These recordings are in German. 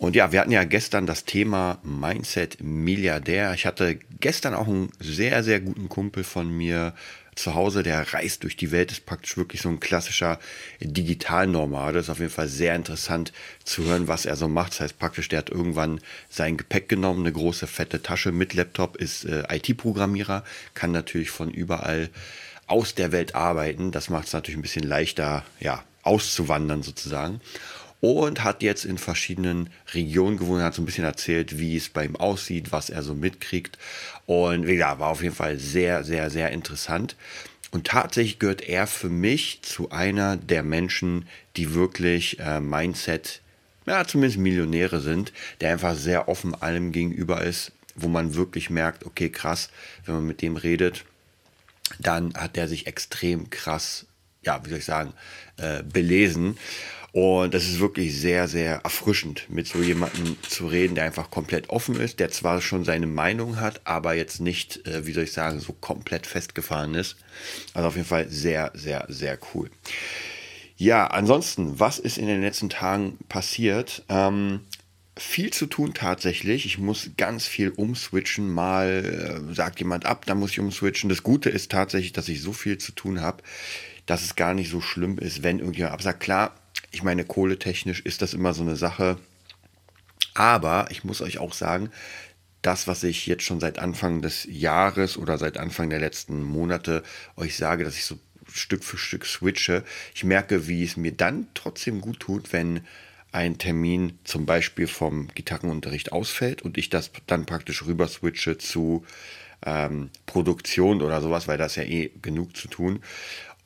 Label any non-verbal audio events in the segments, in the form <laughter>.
Und ja, wir hatten ja gestern das Thema Mindset Milliardär. Ich hatte gestern auch einen sehr, sehr guten Kumpel von mir zu Hause, der reist durch die Welt, ist praktisch wirklich so ein klassischer Digitalnomade. Ist auf jeden Fall sehr interessant zu hören, was er so macht. Das heißt praktisch, der hat irgendwann sein Gepäck genommen, eine große fette Tasche mit Laptop, ist äh, IT-Programmierer, kann natürlich von überall aus der Welt arbeiten. Das macht es natürlich ein bisschen leichter, ja, auszuwandern sozusagen und hat jetzt in verschiedenen Regionen gewohnt, hat so ein bisschen erzählt, wie es bei ihm aussieht, was er so mitkriegt. Und ja, war auf jeden Fall sehr, sehr, sehr interessant. Und tatsächlich gehört er für mich zu einer der Menschen, die wirklich äh, Mindset, ja, zumindest Millionäre sind, der einfach sehr offen allem gegenüber ist, wo man wirklich merkt, okay, krass, wenn man mit dem redet, dann hat er sich extrem krass, ja, wie soll ich sagen, äh, belesen. Und das ist wirklich sehr, sehr erfrischend, mit so jemandem zu reden, der einfach komplett offen ist, der zwar schon seine Meinung hat, aber jetzt nicht, äh, wie soll ich sagen, so komplett festgefahren ist. Also auf jeden Fall sehr, sehr, sehr cool. Ja, ansonsten, was ist in den letzten Tagen passiert? Ähm, viel zu tun tatsächlich. Ich muss ganz viel umswitchen. Mal äh, sagt jemand ab, dann muss ich umswitchen. Das Gute ist tatsächlich, dass ich so viel zu tun habe, dass es gar nicht so schlimm ist, wenn irgendjemand absagt. Klar, ich meine, kohletechnisch ist das immer so eine Sache. Aber ich muss euch auch sagen, das, was ich jetzt schon seit Anfang des Jahres oder seit Anfang der letzten Monate euch sage, dass ich so Stück für Stück switche, ich merke, wie es mir dann trotzdem gut tut, wenn ein Termin zum Beispiel vom Gitarrenunterricht ausfällt und ich das dann praktisch rüber switche zu ähm, Produktion oder sowas, weil das ja eh genug zu tun.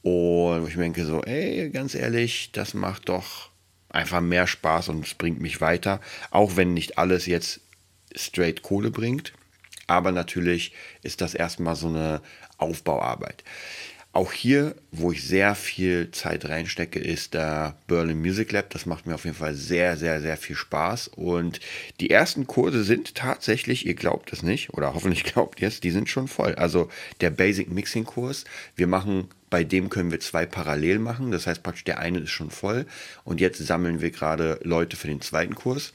Und ich denke so, ey, ganz ehrlich, das macht doch einfach mehr Spaß und es bringt mich weiter. Auch wenn nicht alles jetzt straight Kohle bringt. Aber natürlich ist das erstmal so eine Aufbauarbeit. Auch hier, wo ich sehr viel Zeit reinstecke, ist der Berlin Music Lab. Das macht mir auf jeden Fall sehr, sehr, sehr viel Spaß. Und die ersten Kurse sind tatsächlich, ihr glaubt es nicht, oder hoffentlich <laughs> glaubt ihr es, die sind schon voll. Also der Basic Mixing Kurs, wir machen, bei dem können wir zwei parallel machen. Das heißt praktisch, der eine ist schon voll. Und jetzt sammeln wir gerade Leute für den zweiten Kurs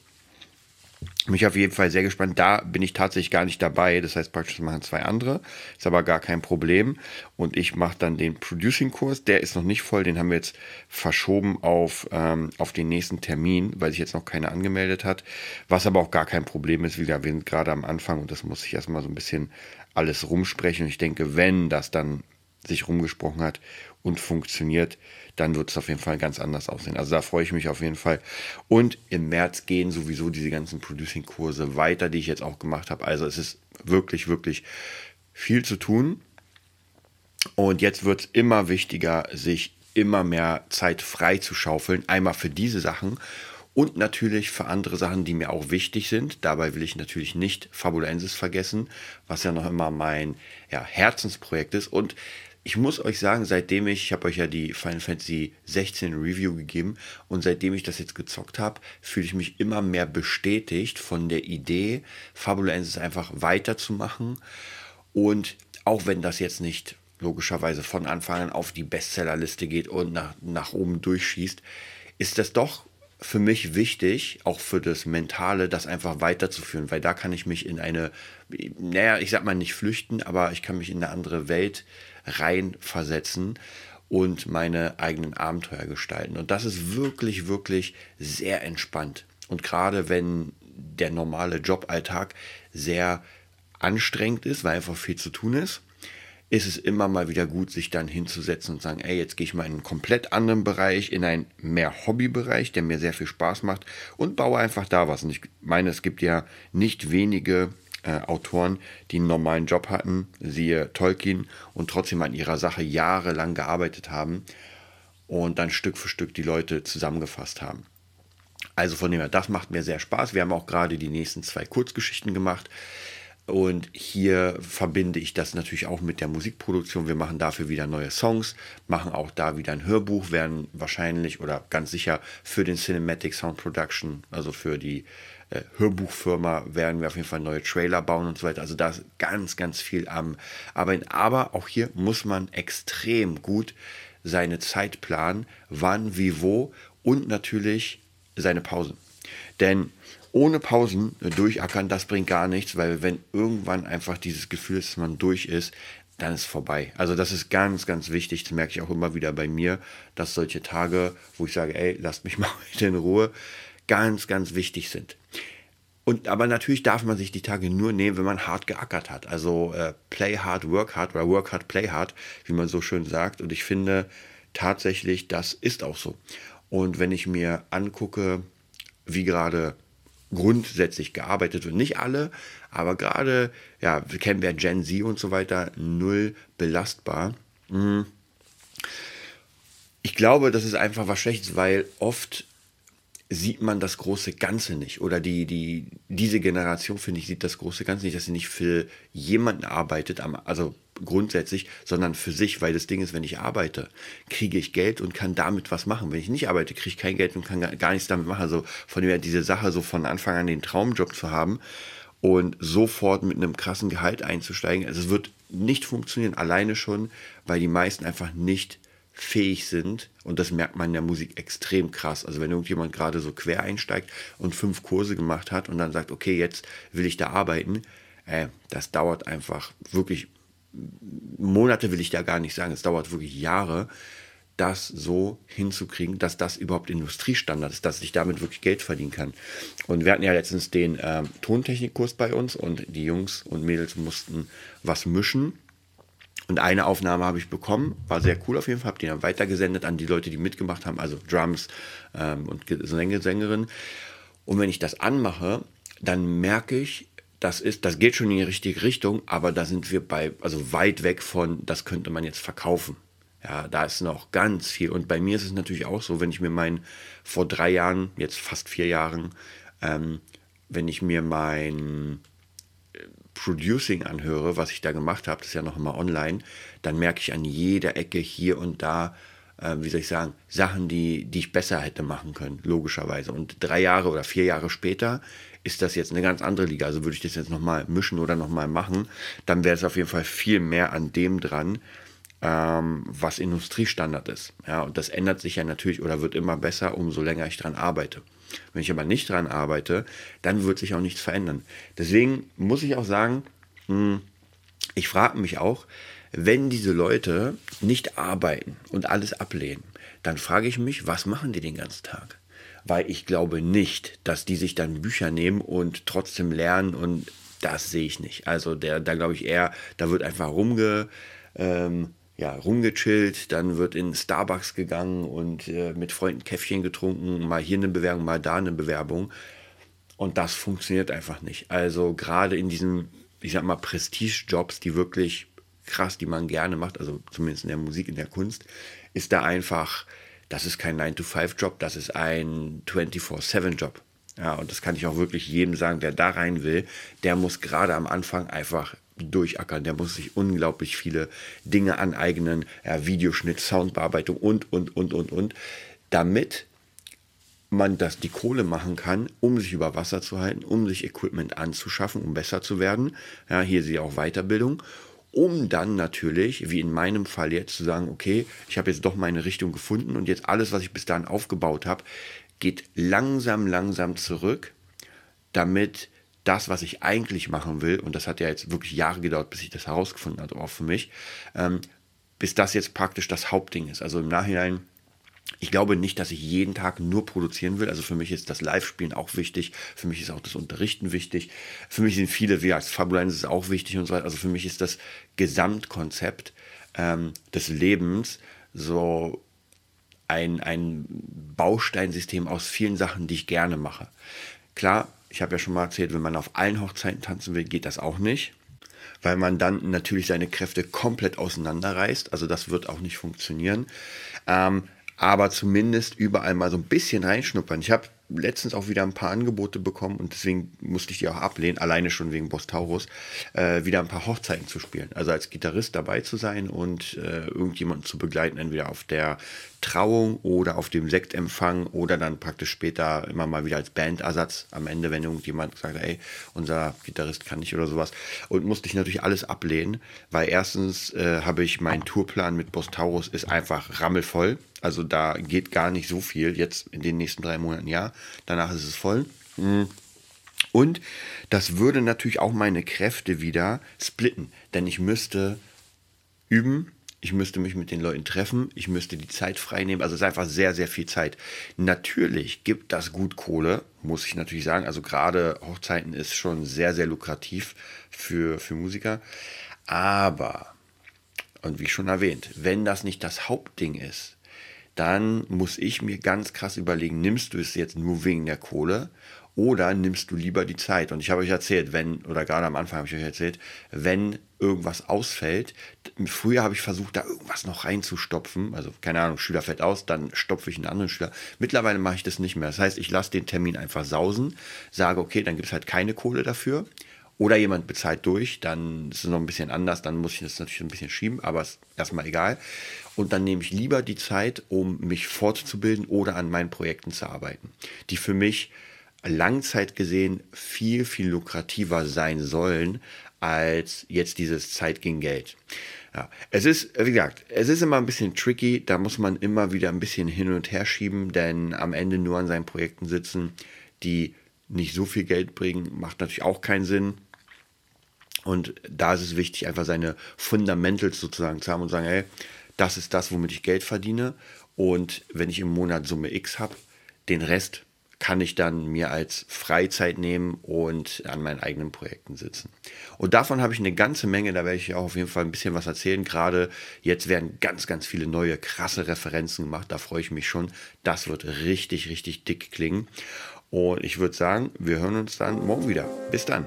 mich auf jeden Fall sehr gespannt. Da bin ich tatsächlich gar nicht dabei. Das heißt, praktisch machen zwei andere. Ist aber gar kein Problem. Und ich mache dann den Producing-Kurs. Der ist noch nicht voll. Den haben wir jetzt verschoben auf, ähm, auf den nächsten Termin, weil sich jetzt noch keiner angemeldet hat. Was aber auch gar kein Problem ist. Wieder, wir sind gerade am Anfang und das muss ich erstmal so ein bisschen alles rumsprechen. Und ich denke, wenn das dann sich rumgesprochen hat und funktioniert, dann wird es auf jeden Fall ganz anders aussehen. Also da freue ich mich auf jeden Fall. Und im März gehen sowieso diese ganzen Producing-Kurse weiter, die ich jetzt auch gemacht habe. Also es ist wirklich, wirklich viel zu tun. Und jetzt wird es immer wichtiger, sich immer mehr Zeit frei zu schaufeln. Einmal für diese Sachen und natürlich für andere Sachen, die mir auch wichtig sind. Dabei will ich natürlich nicht Fabulensis vergessen, was ja noch immer mein ja, Herzensprojekt ist. Und ich muss euch sagen, seitdem ich, ich habe euch ja die Final Fantasy 16 Review gegeben und seitdem ich das jetzt gezockt habe, fühle ich mich immer mehr bestätigt von der Idee, Fabulensis einfach weiterzumachen. Und auch wenn das jetzt nicht logischerweise von Anfang an auf die Bestsellerliste geht und nach, nach oben durchschießt, ist das doch für mich wichtig, auch für das Mentale, das einfach weiterzuführen, weil da kann ich mich in eine, naja, ich sag mal nicht flüchten, aber ich kann mich in eine andere Welt reinversetzen und meine eigenen Abenteuer gestalten. Und das ist wirklich, wirklich sehr entspannt. Und gerade wenn der normale Joballtag sehr anstrengend ist, weil einfach viel zu tun ist, ist es immer mal wieder gut, sich dann hinzusetzen und sagen, ey, jetzt gehe ich mal in einen komplett anderen Bereich, in einen mehr Hobbybereich, der mir sehr viel Spaß macht und baue einfach da was. Und ich meine, es gibt ja nicht wenige äh, Autoren, die einen normalen Job hatten, siehe Tolkien, und trotzdem an ihrer Sache jahrelang gearbeitet haben und dann Stück für Stück die Leute zusammengefasst haben. Also von dem her, das macht mir sehr Spaß. Wir haben auch gerade die nächsten zwei Kurzgeschichten gemacht. Und hier verbinde ich das natürlich auch mit der Musikproduktion. Wir machen dafür wieder neue Songs, machen auch da wieder ein Hörbuch, werden wahrscheinlich oder ganz sicher für den Cinematic Sound Production, also für die äh, Hörbuchfirma, werden wir auf jeden Fall neue Trailer bauen und so weiter. Also da ist ganz, ganz viel am Arbeiten. Aber auch hier muss man extrem gut seine Zeit planen, wann, wie, wo und natürlich seine Pausen. Denn ohne Pausen durchackern, das bringt gar nichts, weil wenn irgendwann einfach dieses Gefühl ist, dass man durch ist, dann ist vorbei. Also das ist ganz, ganz wichtig. Das merke ich auch immer wieder bei mir, dass solche Tage, wo ich sage, ey, lasst mich <laughs> mal in Ruhe, ganz, ganz wichtig sind. Und aber natürlich darf man sich die Tage nur nehmen, wenn man hart geackert hat. Also äh, play hard, work hard oder work hard, play hard, wie man so schön sagt. Und ich finde tatsächlich, das ist auch so. Und wenn ich mir angucke, wie gerade grundsätzlich gearbeitet wird. Nicht alle, aber gerade, ja, wir kennen ja Gen Z und so weiter, null belastbar. Mhm. Ich glaube, das ist einfach was Schlechtes, weil oft sieht man das große Ganze nicht. Oder die, die, diese Generation, finde ich, sieht das große Ganze nicht, dass sie nicht für jemanden arbeitet, also grundsätzlich, sondern für sich, weil das Ding ist, wenn ich arbeite, kriege ich Geld und kann damit was machen. Wenn ich nicht arbeite, kriege ich kein Geld und kann gar nichts damit machen. Also von dem her diese Sache, so von Anfang an den Traumjob zu haben und sofort mit einem krassen Gehalt einzusteigen, also es wird nicht funktionieren, alleine schon, weil die meisten einfach nicht fähig sind, und das merkt man in der Musik extrem krass. Also wenn irgendjemand gerade so quer einsteigt und fünf Kurse gemacht hat und dann sagt, okay, jetzt will ich da arbeiten, äh, das dauert einfach wirklich Monate will ich da gar nicht sagen, es dauert wirklich Jahre, das so hinzukriegen, dass das überhaupt Industriestandard ist, dass ich damit wirklich Geld verdienen kann. Und wir hatten ja letztens den äh, Tontechnikkurs bei uns und die Jungs und Mädels mussten was mischen. Und eine Aufnahme habe ich bekommen, war sehr cool auf jeden Fall, habe die dann weitergesendet an die Leute, die mitgemacht haben, also Drums ähm, und Sänger, Sängerin. Und wenn ich das anmache, dann merke ich, das ist, das geht schon in die richtige Richtung, aber da sind wir bei, also weit weg von, das könnte man jetzt verkaufen. Ja, da ist noch ganz viel. Und bei mir ist es natürlich auch so, wenn ich mir mein, vor drei Jahren, jetzt fast vier Jahren, ähm, wenn ich mir mein Producing anhöre, was ich da gemacht habe, das ist ja noch immer online, dann merke ich an jeder Ecke hier und da, äh, wie soll ich sagen, Sachen, die, die ich besser hätte machen können, logischerweise. Und drei Jahre oder vier Jahre später ist das jetzt eine ganz andere Liga. Also würde ich das jetzt nochmal mischen oder nochmal machen, dann wäre es auf jeden Fall viel mehr an dem dran, ähm, was Industriestandard ist. Ja, und das ändert sich ja natürlich oder wird immer besser, umso länger ich dran arbeite. Wenn ich aber nicht dran arbeite, dann wird sich auch nichts verändern. Deswegen muss ich auch sagen, hm, ich frage mich auch, wenn diese Leute nicht arbeiten und alles ablehnen, dann frage ich mich, was machen die den ganzen Tag? Weil ich glaube nicht, dass die sich dann Bücher nehmen und trotzdem lernen und das sehe ich nicht. Also der, da glaube ich eher, da wird einfach rumge, ähm, ja, rumgechillt, dann wird in Starbucks gegangen und äh, mit Freunden Käffchen getrunken, mal hier eine Bewerbung, mal da eine Bewerbung. Und das funktioniert einfach nicht. Also gerade in diesen, ich sag mal, Prestige-Jobs, die wirklich krass, die man gerne macht, also zumindest in der Musik, in der Kunst, ist da einfach, das ist kein 9-to-5-Job, das ist ein 24-7-Job. Ja, und das kann ich auch wirklich jedem sagen, der da rein will, der muss gerade am Anfang einfach durchackern. Der muss sich unglaublich viele Dinge aneignen, ja, Videoschnitt, Soundbearbeitung und, und, und, und, und, damit man das die Kohle machen kann, um sich über Wasser zu halten, um sich Equipment anzuschaffen, um besser zu werden. Ja, hier sehe ich auch Weiterbildung. Um dann natürlich, wie in meinem Fall jetzt, zu sagen, okay, ich habe jetzt doch meine Richtung gefunden und jetzt alles, was ich bis dahin aufgebaut habe, geht langsam, langsam zurück, damit das, was ich eigentlich machen will, und das hat ja jetzt wirklich Jahre gedauert, bis ich das herausgefunden habe, auch für mich, ähm, bis das jetzt praktisch das Hauptding ist. Also im Nachhinein, ich glaube nicht, dass ich jeden Tag nur produzieren will. Also für mich ist das Live-Spielen auch wichtig. Für mich ist auch das Unterrichten wichtig. Für mich sind viele, wie als Fabulein ist auch wichtig und so weiter. Also für mich ist das Gesamtkonzept ähm, des Lebens so ein, ein Bausteinsystem aus vielen Sachen, die ich gerne mache. Klar, ich habe ja schon mal erzählt, wenn man auf allen Hochzeiten tanzen will, geht das auch nicht, weil man dann natürlich seine Kräfte komplett auseinanderreißt. Also das wird auch nicht funktionieren. Ähm, aber zumindest überall mal so ein bisschen reinschnuppern. Ich habe letztens auch wieder ein paar Angebote bekommen und deswegen musste ich die auch ablehnen, alleine schon wegen Boss Taurus, äh, wieder ein paar Hochzeiten zu spielen. Also als Gitarrist dabei zu sein und äh, irgendjemanden zu begleiten, entweder auf der Trauung oder auf dem Sektempfang oder dann praktisch später immer mal wieder als Bandersatz am Ende, wenn irgendjemand sagt, ey, unser Gitarrist kann nicht oder sowas. Und musste ich natürlich alles ablehnen, weil erstens äh, habe ich meinen Tourplan mit Boss Taurus ist einfach rammelvoll. Also da geht gar nicht so viel jetzt in den nächsten drei Monaten, ja. Danach ist es voll. Mhm. Und das würde natürlich auch meine Kräfte wieder splitten, denn ich müsste üben, ich müsste mich mit den Leuten treffen, ich müsste die Zeit freinehmen. Also es ist einfach sehr, sehr viel Zeit. Natürlich gibt das gut Kohle, muss ich natürlich sagen. Also gerade Hochzeiten ist schon sehr, sehr lukrativ für, für Musiker. Aber, und wie schon erwähnt, wenn das nicht das Hauptding ist, dann muss ich mir ganz krass überlegen, nimmst du es jetzt nur wegen der Kohle oder nimmst du lieber die Zeit? Und ich habe euch erzählt, wenn, oder gerade am Anfang habe ich euch erzählt, wenn irgendwas ausfällt, früher habe ich versucht, da irgendwas noch reinzustopfen. Also, keine Ahnung, Schüler fällt aus, dann stopfe ich einen anderen Schüler. Mittlerweile mache ich das nicht mehr. Das heißt, ich lasse den Termin einfach sausen, sage, okay, dann gibt es halt keine Kohle dafür. Oder jemand bezahlt durch, dann ist es noch ein bisschen anders, dann muss ich das natürlich ein bisschen schieben, aber ist erstmal egal. Und dann nehme ich lieber die Zeit, um mich fortzubilden oder an meinen Projekten zu arbeiten, die für mich Langzeit gesehen viel, viel lukrativer sein sollen als jetzt dieses Zeit gegen Geld. Ja, es ist, wie gesagt, es ist immer ein bisschen tricky, da muss man immer wieder ein bisschen hin und her schieben, denn am Ende nur an seinen Projekten sitzen, die nicht so viel Geld bringen, macht natürlich auch keinen Sinn. Und da ist es wichtig, einfach seine Fundamentals sozusagen zu haben und sagen, hey, das ist das, womit ich Geld verdiene. Und wenn ich im Monat Summe X habe, den Rest kann ich dann mir als Freizeit nehmen und an meinen eigenen Projekten sitzen. Und davon habe ich eine ganze Menge, da werde ich auch auf jeden Fall ein bisschen was erzählen. Gerade jetzt werden ganz, ganz viele neue, krasse Referenzen gemacht, da freue ich mich schon. Das wird richtig, richtig dick klingen. Und ich würde sagen, wir hören uns dann morgen wieder. Bis dann.